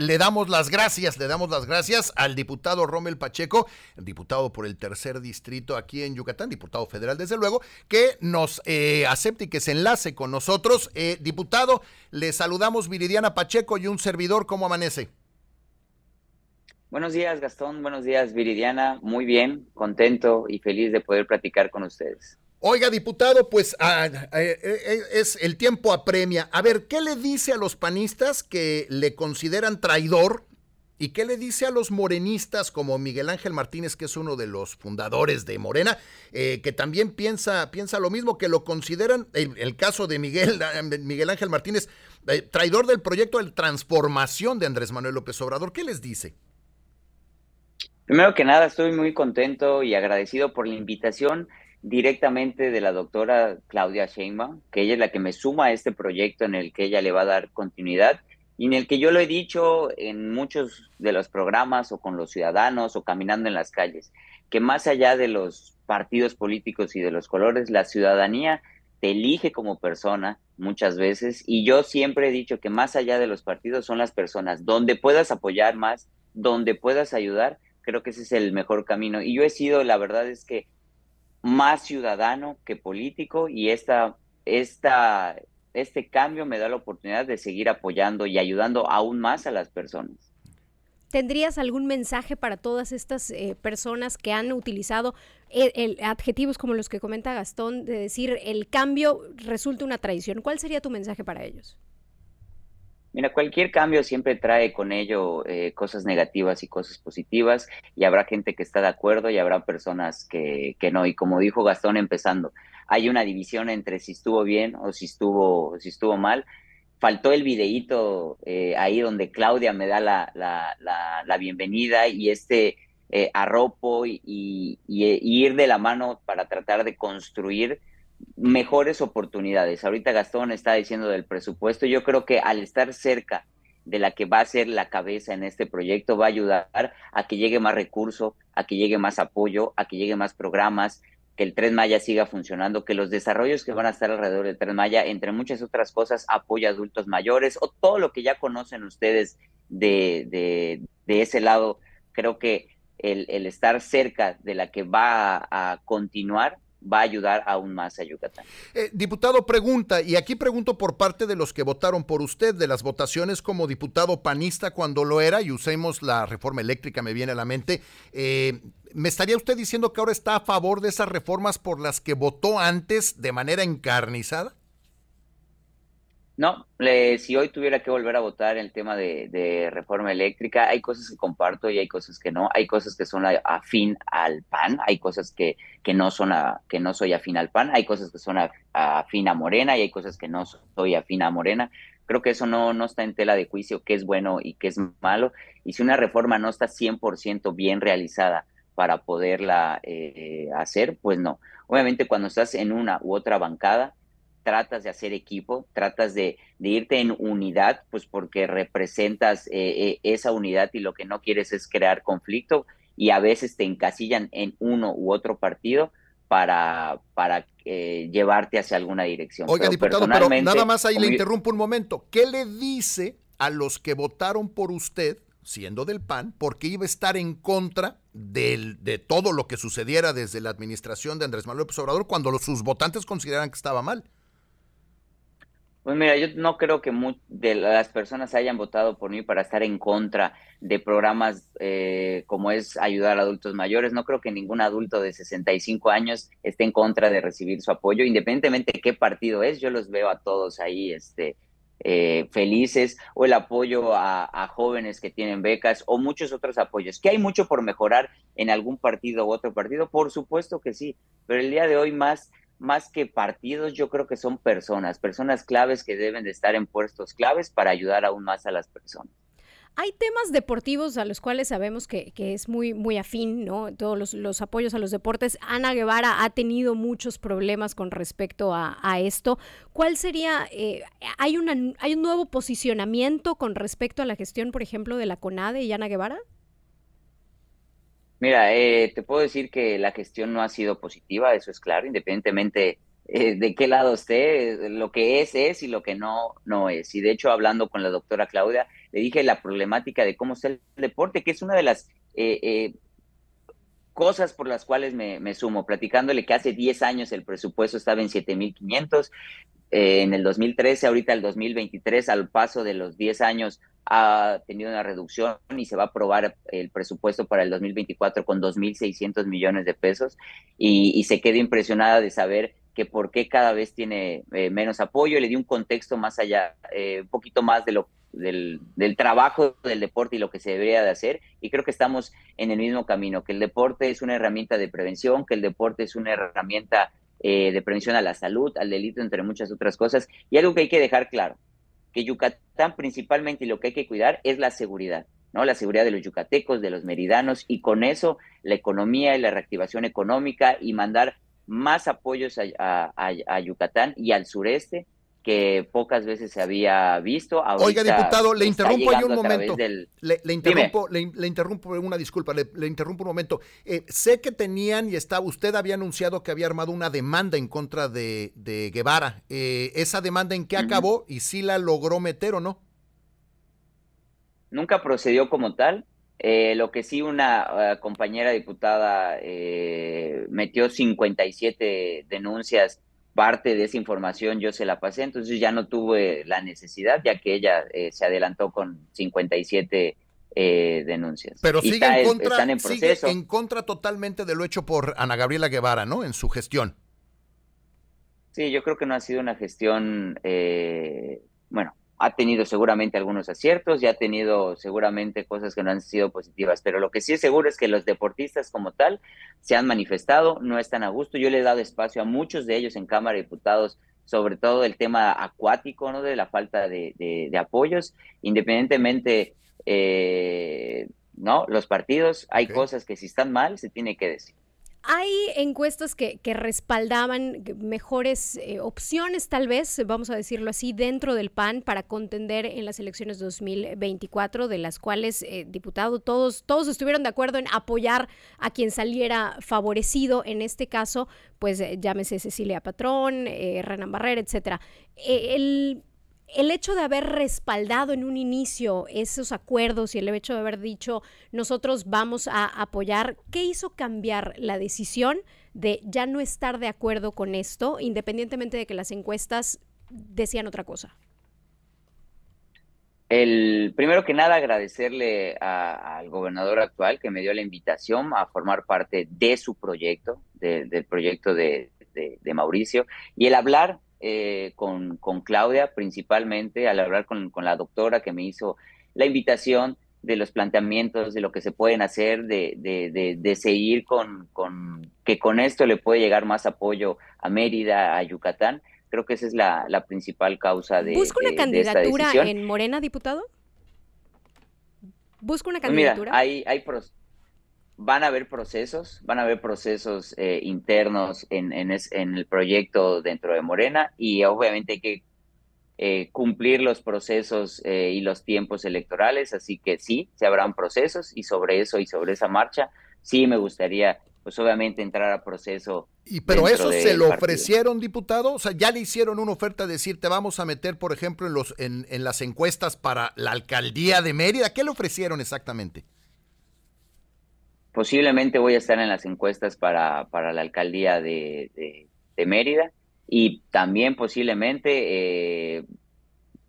le damos las gracias, le damos las gracias al diputado Rommel Pacheco, diputado por el tercer distrito aquí en Yucatán, diputado federal desde luego, que nos eh, acepte y que se enlace con nosotros. Eh, diputado, le saludamos Viridiana Pacheco y un servidor, ¿cómo amanece? Buenos días, Gastón. Buenos días, Viridiana. Muy bien, contento y feliz de poder platicar con ustedes. Oiga, diputado, pues ah, eh, eh, es el tiempo apremia. A ver, ¿qué le dice a los panistas que le consideran traidor? ¿Y qué le dice a los morenistas como Miguel Ángel Martínez, que es uno de los fundadores de Morena, eh, que también piensa, piensa lo mismo, que lo consideran, el, el caso de Miguel, Miguel Ángel Martínez, traidor del proyecto de transformación de Andrés Manuel López Obrador? ¿Qué les dice? Primero que nada, estoy muy contento y agradecido por la invitación directamente de la doctora Claudia Sheinbaum, que ella es la que me suma a este proyecto en el que ella le va a dar continuidad y en el que yo lo he dicho en muchos de los programas o con los ciudadanos o caminando en las calles, que más allá de los partidos políticos y de los colores, la ciudadanía te elige como persona muchas veces y yo siempre he dicho que más allá de los partidos son las personas, donde puedas apoyar más, donde puedas ayudar, creo que ese es el mejor camino. Y yo he sido, la verdad es que, más ciudadano que político y esta, esta, este cambio me da la oportunidad de seguir apoyando y ayudando aún más a las personas. ¿Tendrías algún mensaje para todas estas eh, personas que han utilizado el, adjetivos como los que comenta Gastón, de decir el cambio resulta una traición? ¿Cuál sería tu mensaje para ellos? Mira, cualquier cambio siempre trae con ello eh, cosas negativas y cosas positivas y habrá gente que está de acuerdo y habrá personas que, no. Y como dijo Gastón empezando, hay una división entre si estuvo bien o si estuvo, si estuvo mal. Faltó el videíto eh, ahí donde Claudia me da la, la, bienvenida y este eh, arropo y, y ir de la mano para tratar de construir mejores oportunidades. Ahorita Gastón está diciendo del presupuesto. Yo creo que al estar cerca de la que va a ser la cabeza en este proyecto va a ayudar a que llegue más recurso, a que llegue más apoyo, a que llegue más programas, que el Tren Maya siga funcionando, que los desarrollos que van a estar alrededor del Tren Maya, entre muchas otras cosas, apoya a adultos mayores o todo lo que ya conocen ustedes de, de, de ese lado. Creo que el, estar cerca de la que va a continuar va a ayudar aún más a Yucatán. Eh, diputado, pregunta, y aquí pregunto por parte de los que votaron por usted, de las votaciones como diputado panista cuando lo era, y usemos la reforma eléctrica, me viene a la mente. Eh, ¿Me estaría usted diciendo que ahora está a favor de esas reformas por las que votó antes de manera encarnizada? No, si hoy tuviera que volver a votar el tema de, reforma eléctrica, hay cosas que comparto y hay cosas que no. Hay cosas que son afín al PAN, hay cosas que, que no son a, que no soy afín al PAN, hay cosas que son afín a Morena y hay cosas que no soy afín a Morena. Creo que eso no, no está en tela de juicio, qué es bueno y qué es malo. Y si una reforma no está 100% bien realizada para poderla eh, hacer, pues no. Obviamente cuando estás en una u otra bancada, tratas de hacer equipo, tratas de, irte en unidad, pues porque representas eh, eh, esa unidad y lo que no quieres es crear conflicto y a veces te encasillan en uno u otro partido para, para eh, llevarte hacia alguna dirección. Oiga, diputado, pero nada más ahí le interrumpo un momento. ¿Qué le dice a los que votaron por usted, siendo del PAN, porque iba a estar en contra del, de todo lo que sucediera desde la administración de Andrés Manuel López Obrador cuando sus votantes consideran que estaba mal? Pues mira, yo no creo que de las personas hayan votado por mí para estar en contra de programas eh, como es ayudar a adultos mayores. No creo que ningún adulto de 65 años esté en contra de recibir su apoyo, independientemente de qué partido es. Yo los veo a todos ahí este, eh, felices o el apoyo a, a, jóvenes que tienen becas o muchos otros apoyos. ¿Que hay mucho por mejorar en algún partido u otro partido? Por supuesto que sí, pero el día de hoy más más que partidos, yo creo que son personas, personas claves que deben de estar en puestos claves para ayudar aún más a las personas. Hay temas deportivos a los cuales sabemos que, es muy, muy afín, ¿no? Todos los, apoyos a los deportes. Ana Guevara ha tenido muchos problemas con respecto a, esto. ¿Cuál sería, eh, hay, una, hay un nuevo posicionamiento con respecto a la gestión, por ejemplo, de la CONADE y Ana Guevara? Mira, eh, te puedo decir que la gestión no ha sido positiva, eso es claro, independientemente eh, de qué lado esté, lo que es es y lo que no, no es. Y de hecho, hablando con la doctora Claudia, le dije la problemática de cómo está el deporte, que es una de las eh, cosas por las cuales me, sumo, platicándole que hace 10 años el presupuesto estaba en 7.500, eh, en el 2013, ahorita el 2023, al paso de los 10 años, ha tenido una reducción y se va a aprobar el presupuesto para el 2024 con 2.600 millones de pesos y, se queda impresionada de saber que por qué cada vez tiene eh, menos apoyo. Le di un contexto más allá, eh, un poquito más de lo del, del, trabajo del deporte y lo que se debería de hacer. Y creo que estamos en el mismo camino, que el deporte es una herramienta de prevención, que el deporte es una herramienta eh, de prevención a la salud, al delito, entre muchas otras cosas. Y algo que hay que dejar claro, que Yucatán principalmente lo que hay que cuidar es la seguridad. ¿no? La seguridad de los yucatecos, de los meridanos, y con eso la economía y la reactivación económica y mandar más apoyos a Yucatán y al sureste que pocas veces se había visto. Oiga, diputado, le interrumpo ahí un momento. Le, interrumpo, le, interrumpo una disculpa, le, interrumpo un momento. Eh, sé que tenían y estaba, usted había anunciado que había armado una demanda en contra de, Guevara. Eh, ¿Esa demanda en qué acabó y si la logró meter o no? Nunca procedió como tal. Eh, lo que sí una compañera diputada metió 57 denuncias parte de esa información yo se la pasé, entonces ya no tuve la necesidad, ya que ella eh, se adelantó con 57 eh, denuncias. Pero sigue, en contra, en, en contra totalmente de lo hecho por Ana Gabriela Guevara, ¿no? En su gestión. Sí, yo creo que no ha sido una gestión, eh, bueno, ha tenido seguramente algunos aciertos y ha tenido seguramente cosas que no han sido positivas, pero lo que sí es seguro es que los deportistas como tal se han manifestado, no están a gusto. Yo le he dado espacio a muchos de ellos en Cámara de Diputados, sobre todo el tema acuático, ¿no? De la falta de, apoyos, independientemente, eh, ¿no? Los partidos, hay cosas que si están mal, se tiene que decir. Hay encuestas que, respaldaban mejores eh, opciones, tal vez, vamos a decirlo así, dentro del PAN para contender en las elecciones 2024, de las cuales, eh, diputado, todos, todos estuvieron de acuerdo en apoyar a quien saliera favorecido. En este caso, pues eh, llámese Cecilia Patrón, Renan Barrera, etcétera. el el hecho de haber respaldado en un inicio esos acuerdos y el hecho de haber dicho nosotros vamos a apoyar, ¿qué hizo cambiar la decisión de ya no estar de acuerdo con esto, independientemente de que las encuestas decían otra cosa? El primero que nada agradecerle al gobernador actual que me dio la invitación a formar parte de su proyecto, del proyecto de, de Mauricio, y el hablar eh, con, con, Claudia, principalmente al hablar con, con, la doctora que me hizo la invitación de los planteamientos, de lo que se pueden hacer, de, de, de, seguir con, con, que con esto le puede llegar más apoyo a Mérida, a Yucatán. Creo que esa es la, la principal causa de. ¿Busca una candidatura en Morena, diputado? ¿Busca una candidatura? Mira, hay, hay, van a haber procesos, van a haber procesos eh, internos en, en, el proyecto dentro de Morena y obviamente hay que eh, cumplir los procesos eh, y los tiempos electorales, así que sí, se habrán procesos y sobre eso y sobre esa marcha, sí me gustaría, pues obviamente entrar a proceso. Y pero eso se lo ofrecieron, diputado, o sea, ya le hicieron una oferta de decir, te vamos a meter, por ejemplo, en, los, en, en las encuestas para la alcaldía de Mérida, ¿qué le ofrecieron exactamente? Posiblemente voy a estar en las encuestas para, para la alcaldía de, Mérida y también posiblemente eh,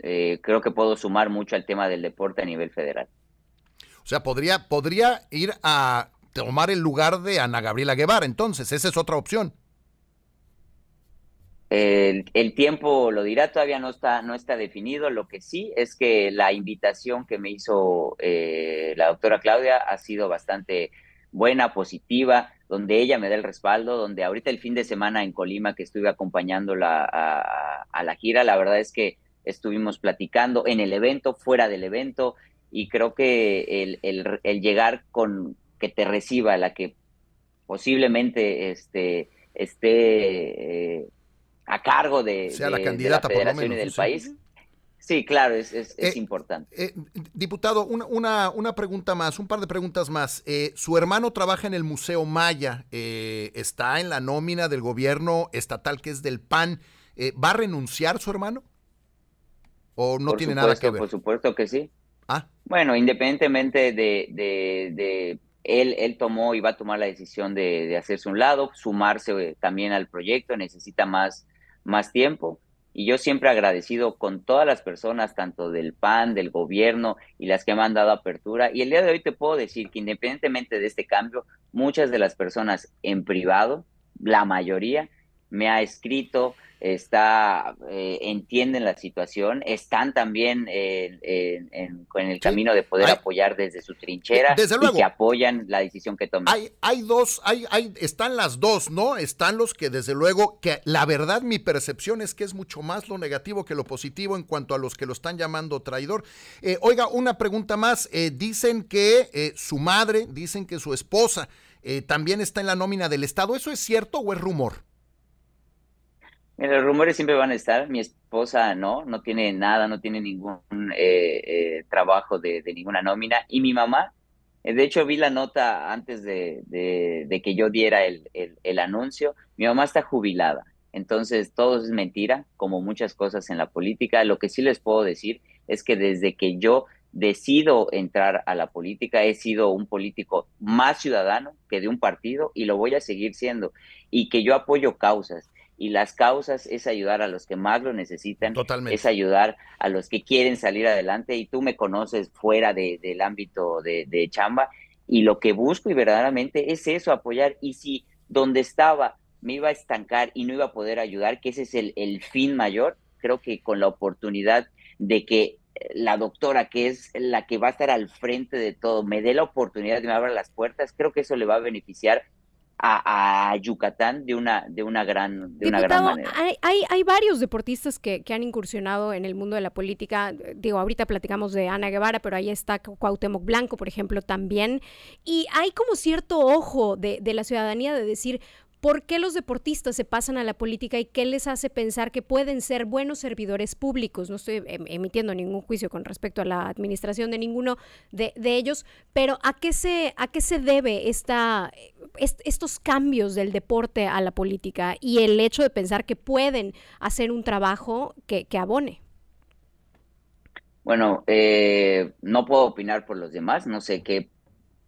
eh, creo que puedo sumar mucho al tema del deporte a nivel federal. O sea, podría, podría ir a tomar el lugar de Ana Gabriela Guevara, entonces, esa es otra opción. El, tiempo lo dirá, todavía no está, no está definido. Lo que sí es que la invitación que me hizo eh, la doctora Claudia ha sido bastante buena, positiva, donde ella me da el respaldo, donde ahorita el fin de semana en Colima que estuve acompañándola a, a la gira, la verdad es que estuvimos platicando en el evento, fuera del evento, y creo que el, el, llegar con que te reciba, la que posiblemente este, esté eh, a cargo de, sea la candidata por lo menos, del país, Sí, claro, es, es, eh, importante. Eh, diputado, una, una, pregunta más, un par de preguntas más. Eh, su hermano trabaja en el Museo Maya, está en la nómina del gobierno estatal que es del PAN. ¿Va a renunciar su hermano? ¿O no tiene nada que ver? Por supuesto que sí. Ah. Bueno, independientemente de, de, él, él tomó y va a tomar la decisión de, de hacerse un lado, sumarse eh, también al proyecto, necesita más, más tiempo. Y yo siempre agradecido con todas las personas, tanto del PAN, del gobierno y las que me han dado apertura. Y el día de hoy te puedo decir que independientemente de este cambio, muchas de las personas en privado, la mayoría, me ha escrito, está, eh, entienden la situación, están también en, el camino de poder apoyar desde su trinchera y que apoyan la decisión que tomen. Hay, hay dos, hay, hay, están las dos, ¿no? Están los que desde luego, que la verdad mi percepción es que es mucho más lo negativo que lo positivo en cuanto a los que lo están llamando traidor. Eh, oiga, una pregunta más, eh, dicen que su madre, dicen que su esposa también está en la nómina del Estado, ¿eso es cierto o es rumor? Los rumores siempre van a estar. Mi esposa no, no tiene nada, no tiene ningún eh, eh, trabajo de, ninguna nómina. Y mi mamá, eh, de hecho vi la nota antes de, que yo diera el, el, anuncio. Mi mamá está jubilada. Entonces todo es mentira, como muchas cosas en la política. Lo que sí les puedo decir es que desde que yo decido entrar a la política, he sido un político más ciudadano que de un partido y lo voy a seguir siendo. Y que yo apoyo causas y las causas es ayudar a los que más lo necesitan, es ayudar a los que quieren salir adelante y tú me conoces fuera del ámbito de, chamba y lo que busco y verdaderamente es eso, apoyar y si donde estaba me iba a estancar y no iba a poder ayudar, que ese es el, el fin mayor, creo que con la oportunidad de que la doctora, que es la que va a estar al frente de todo, me dé la oportunidad de me abra las puertas, creo que eso le va a beneficiar a, Yucatán de una, de una, gran, de una gran manera. Hay, hay, hay varios deportistas que, que, han incursionado en el mundo de la política. Digo, ahorita platicamos de Ana Guevara, pero ahí está Cuauhtémoc Blanco, por ejemplo, también. Y hay como cierto ojo de, de la ciudadanía de decir, ¿Por qué los deportistas se pasan a la política y qué les hace pensar que pueden ser buenos servidores públicos? No estoy em, emitiendo ningún juicio con respecto a la administración de ninguno de, ellos, pero ¿a qué se, a qué se debe esta, estos cambios del deporte a la política y el hecho de pensar que pueden hacer un trabajo que, abone? Bueno, eh, no puedo opinar por los demás, no sé qué,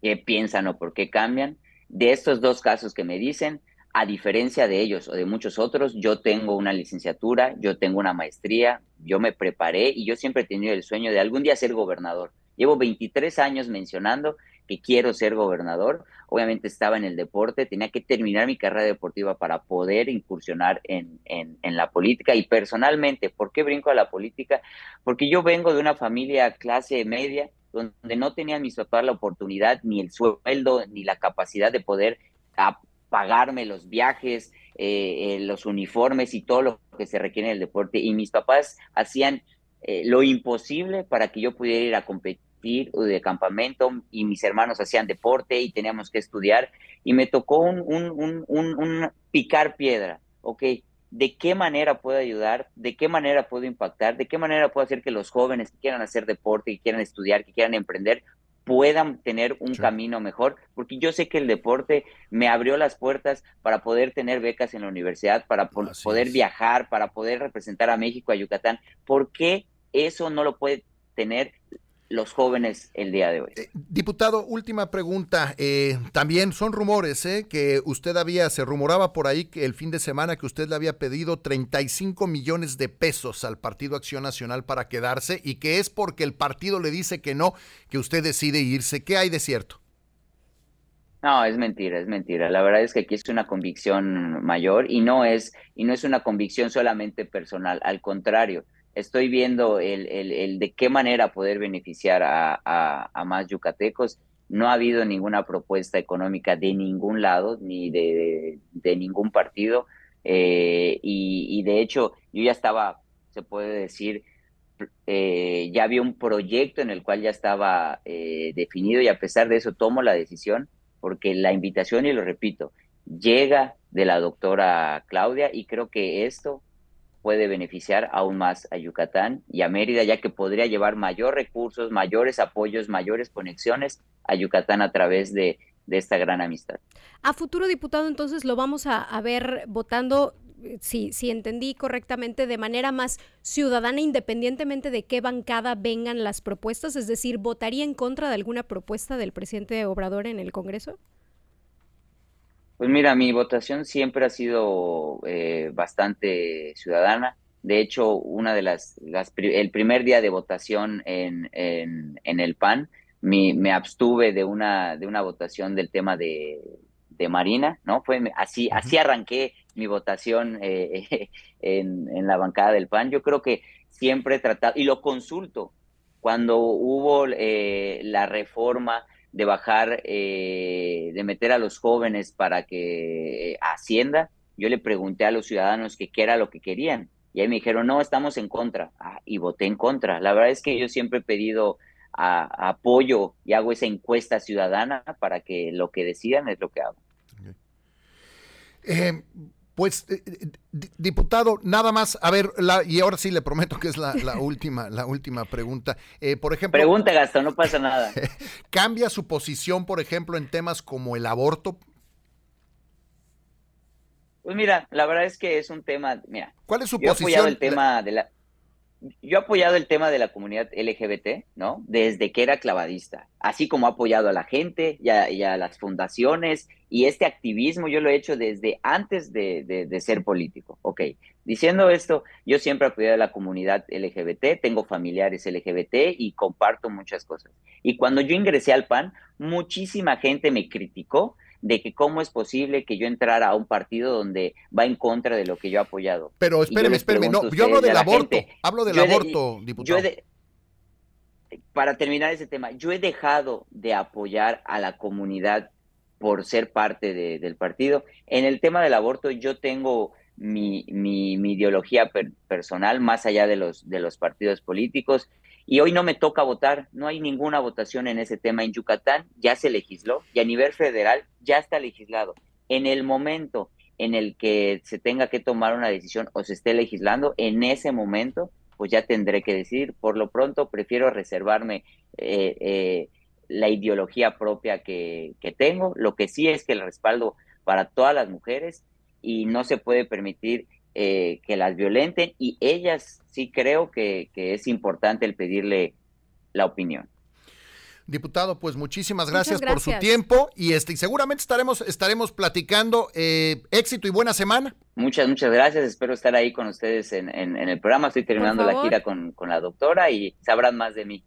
qué piensan o por qué cambian. De estos dos casos que me dicen, a diferencia de ellos o de muchos otros, yo tengo una licenciatura, yo tengo una maestría, yo me preparé y yo siempre he tenido el sueño de algún día ser gobernador. Llevo 23 años mencionando que quiero ser gobernador. Obviamente estaba en el deporte, tenía que terminar mi carrera deportiva para poder incursionar en, en, en, la política. Y personalmente, ¿por qué brinco a la política? Porque yo vengo de una familia clase media donde no tenían mis papás la oportunidad, ni el sueldo, ni la capacidad de poder pagarme los viajes, eh, eh, los uniformes y todo lo que se requiere en el deporte. Y mis papás hacían eh, lo imposible para que yo pudiera ir a competir de campamento y mis hermanos hacían deporte y teníamos que estudiar y me tocó un, picar piedra, ¿ok? ¿De qué manera puedo ayudar? ¿De qué manera puedo impactar? ¿De qué manera puedo hacer que los jóvenes que quieran hacer deporte, que quieran estudiar, que quieran emprender, puedan tener un camino mejor, porque yo sé que el deporte me abrió las puertas para poder tener becas en la universidad, para poder viajar, para poder representar a México, a Yucatán. ¿Por qué eso no lo puede tener los jóvenes el día de hoy. Eh, diputado, última pregunta. Eh, también son rumores ¿eh? que usted había, se rumoraba por ahí que el fin de semana que usted le había pedido 35 millones de pesos al Partido Acción Nacional para quedarse y que es porque el partido le dice que no, que usted decide irse. ¿Qué hay de cierto? No, es mentira, es mentira. La verdad es que aquí es una convicción mayor y no es, y no es una convicción solamente personal, al contrario estoy viendo el, el, de qué manera poder beneficiar a, más yucatecos. No ha habido ninguna propuesta económica de ningún lado, ni de, ningún partido. Eh, y, de hecho, yo ya estaba, se puede decir, eh, ya había un proyecto en el cual ya estaba eh, definido y a pesar de eso tomo la decisión porque la invitación, y lo repito, llega de la doctora Claudia y creo que esto puede beneficiar aún más a Yucatán y a Mérida, ya que podría llevar mayor recursos, mayores apoyos, mayores conexiones a Yucatán a través de, esta gran amistad. A futuro diputado, entonces lo vamos a, ver votando si, si entendí correctamente, de manera más ciudadana, independientemente de qué bancada vengan las propuestas? Es decir, ¿votaría en contra de alguna propuesta del presidente Obrador en el Congreso? Pues mira, mi votación siempre ha sido eh, bastante ciudadana. De hecho, una de las, el primer día de votación en, en, el PAN, me abstuve de una, de una votación del tema de, de Marina, ¿no? Fue así, así arranqué mi votación eh, en, en, la bancada del PAN. Yo creo que siempre he tratado, y lo consulto, cuando hubo eh, la reforma de bajar, eh, de meter a los jóvenes para que Hacienda, yo le pregunté a los ciudadanos que qué era lo que querían. Y ahí me dijeron, no, estamos en contra. Ah, y voté en contra. La verdad es que yo siempre he pedido apoyo y hago esa encuesta ciudadana para que lo que decidan es lo que hago. Eh, pues, eh, diputado, nada más, a ver, la, y ahora sí le prometo que es la, última, la última pregunta. Eh, por ejemplo. Pregunta, Gastón, no pasa nada. ¿Cambia su posición, por ejemplo, en temas como el aborto? Pues mira, la verdad es que es un tema, mira. ¿Cuál es su posición? el tema de la yo he apoyado el tema de la comunidad LGBT, ¿no? Desde que era clavadista, así como he apoyado a la gente y a, las fundaciones y este activismo yo lo he hecho desde antes de, ser político. Ok, diciendo esto, yo siempre he apoyado a la comunidad LGBT, tengo familiares LGBT y comparto muchas cosas. Y cuando yo ingresé al PAN, muchísima gente me criticó de que cómo es posible que yo entrara a un partido donde va en contra de lo que yo he apoyado. Pero espéreme, espéreme, no, yo hablo del aborto, hablo del aborto, diputado. para terminar ese tema, yo he dejado de apoyar a la comunidad por ser parte del partido. En el tema del aborto yo tengo mi, mi, ideología personal más allá de los, de los partidos políticos. Y hoy no me toca votar, no hay ninguna votación en ese tema. En Yucatán ya se legisló y a nivel federal ya está legislado. En el momento en el que se tenga que tomar una decisión o se esté legislando, en ese momento, pues ya tendré que decir, por lo pronto prefiero reservarme eh, eh, la ideología propia que tengo. Lo que sí es que el respaldo para todas las mujeres y no se puede permitir eh, que las violenten y ellas sí creo que, es importante el pedirle la opinión. Diputado, pues muchísimas gracias, por su tiempo y este y seguramente estaremos estaremos platicando eh, éxito y buena semana. Muchas muchas gracias, espero estar ahí con ustedes en, el programa. Estoy terminando la gira con, con la doctora y sabrán más de mí.